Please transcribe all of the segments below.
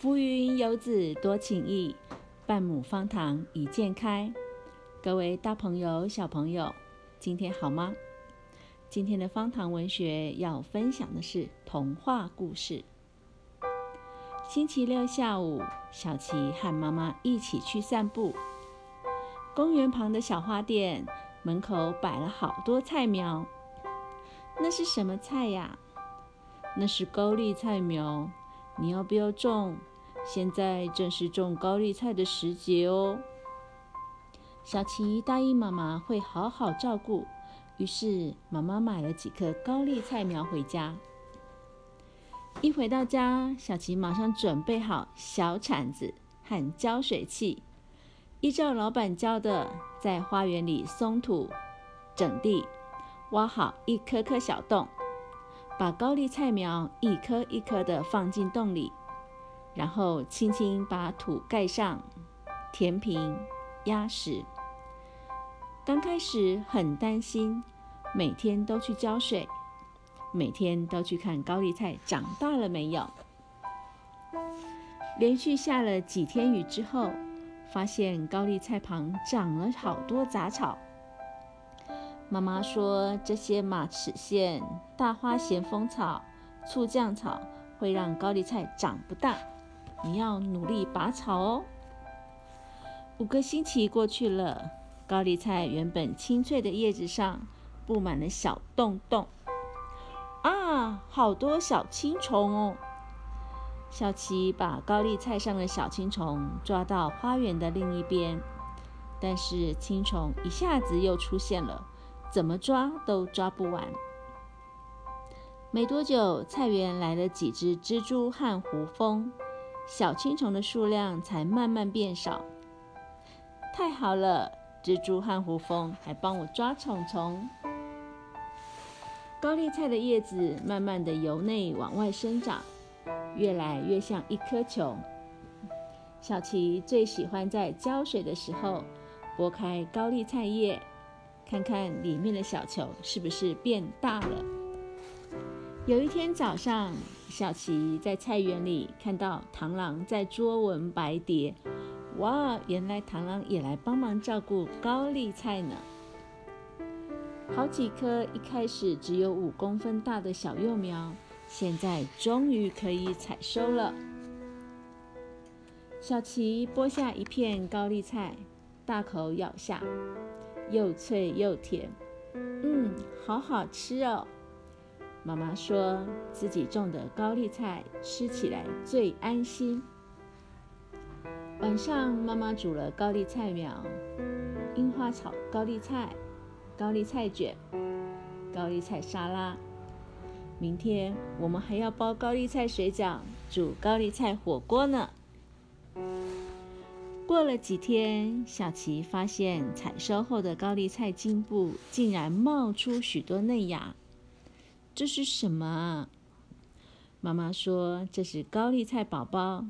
浮云游子多情意，半亩方塘一鉴开。各位大朋友、小朋友，今天好吗？今天的方塘文学要分享的是童话故事。星期六下午，小琪和妈妈一起去散步。公园旁的小花店门口摆了好多菜苗，那是什么菜呀？那是高丽菜苗。你要不要种？现在正是种高丽菜的时节哦。小琪答应妈妈会好好照顾，于是妈妈买了几棵高丽菜苗回家。一回到家，小琪马上准备好小铲子和浇水器，依照老板教的，在花园里松土、整地，挖好一颗颗小洞。把高丽菜苗一颗一颗的放进洞里，然后轻轻把土盖上，填平，压实。刚开始很担心，每天都去浇水，每天都去看高丽菜长大了没有。连续下了几天雨之后，发现高丽菜旁长了好多杂草。妈妈说：“这些马齿苋、大花咸丰草、醋酱草会让高丽菜长不大，你要努力拔草哦。”五个星期过去了，高丽菜原本青翠的叶子上布满了小洞洞，啊，好多小青虫哦！小琪把高丽菜上的小青虫抓到花园的另一边，但是青虫一下子又出现了。怎么抓都抓不完。没多久，菜园来了几只蜘蛛和胡蜂，小青虫的数量才慢慢变少。太好了，蜘蛛和胡蜂还帮我抓虫虫。高丽菜的叶子慢慢的由内往外生长，越来越像一颗球。小琪最喜欢在浇水的时候拨开高丽菜叶。看看里面的小球是不是变大了？有一天早上，小琪在菜园里看到螳螂在捉蚊白蝶。哇，原来螳螂也来帮忙照顾高丽菜呢！好几棵一开始只有五公分大的小幼苗，现在终于可以采收了。小琪剥下一片高丽菜，大口咬下。又脆又甜，嗯，好好吃哦。妈妈说自己种的高丽菜吃起来最安心。晚上，妈妈煮了高丽菜苗、樱花炒高丽菜、高丽菜卷、高丽菜沙拉。明天我们还要包高丽菜水饺、煮高丽菜火锅呢。过了几天，小琪发现采收后的高丽菜茎部竟然冒出许多嫩芽，这是什么？妈妈说这是高丽菜宝宝，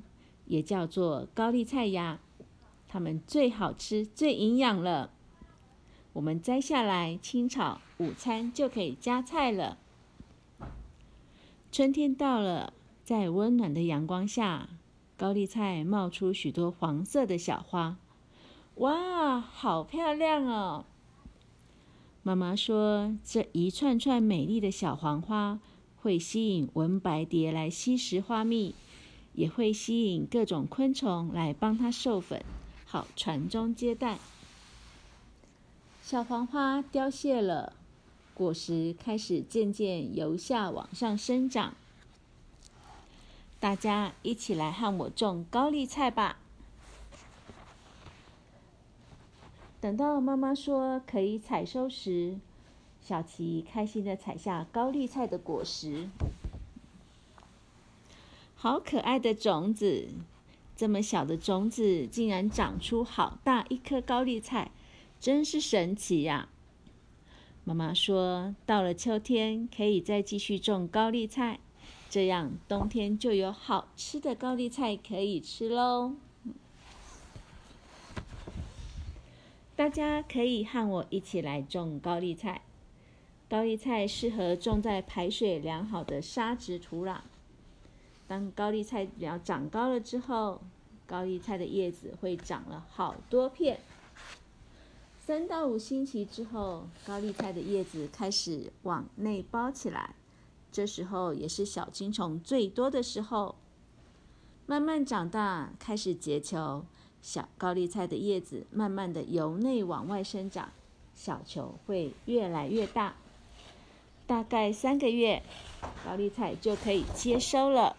也叫做高丽菜芽，它们最好吃、最营养了。我们摘下来清炒，午餐就可以加菜了。春天到了，在温暖的阳光下。高丽菜冒出许多黄色的小花，哇，好漂亮哦！妈妈说，这一串串美丽的小黄花会吸引文白蝶来吸食花蜜，也会吸引各种昆虫来帮它授粉，好传宗接代。小黄花凋谢了，果实开始渐渐由下往上生长。大家一起来和我种高丽菜吧！等到妈妈说可以采收时，小琪开心的采下高丽菜的果实。好可爱的种子，这么小的种子竟然长出好大一颗高丽菜，真是神奇呀！妈妈说，到了秋天可以再继续种高丽菜。这样冬天就有好吃的高丽菜可以吃喽！大家可以和我一起来种高丽菜。高丽菜适合种在排水良好的沙质土壤。当高丽菜苗长高了之后，高丽菜的叶子会长了好多片。三到五星期之后，高丽菜的叶子开始往内包起来，这时候也是小青虫最多的时候。慢慢长大，开始结球，小高丽菜的叶子慢慢的由内往外生长，小球会越来越大。大概三个月，高丽菜就可以接收了。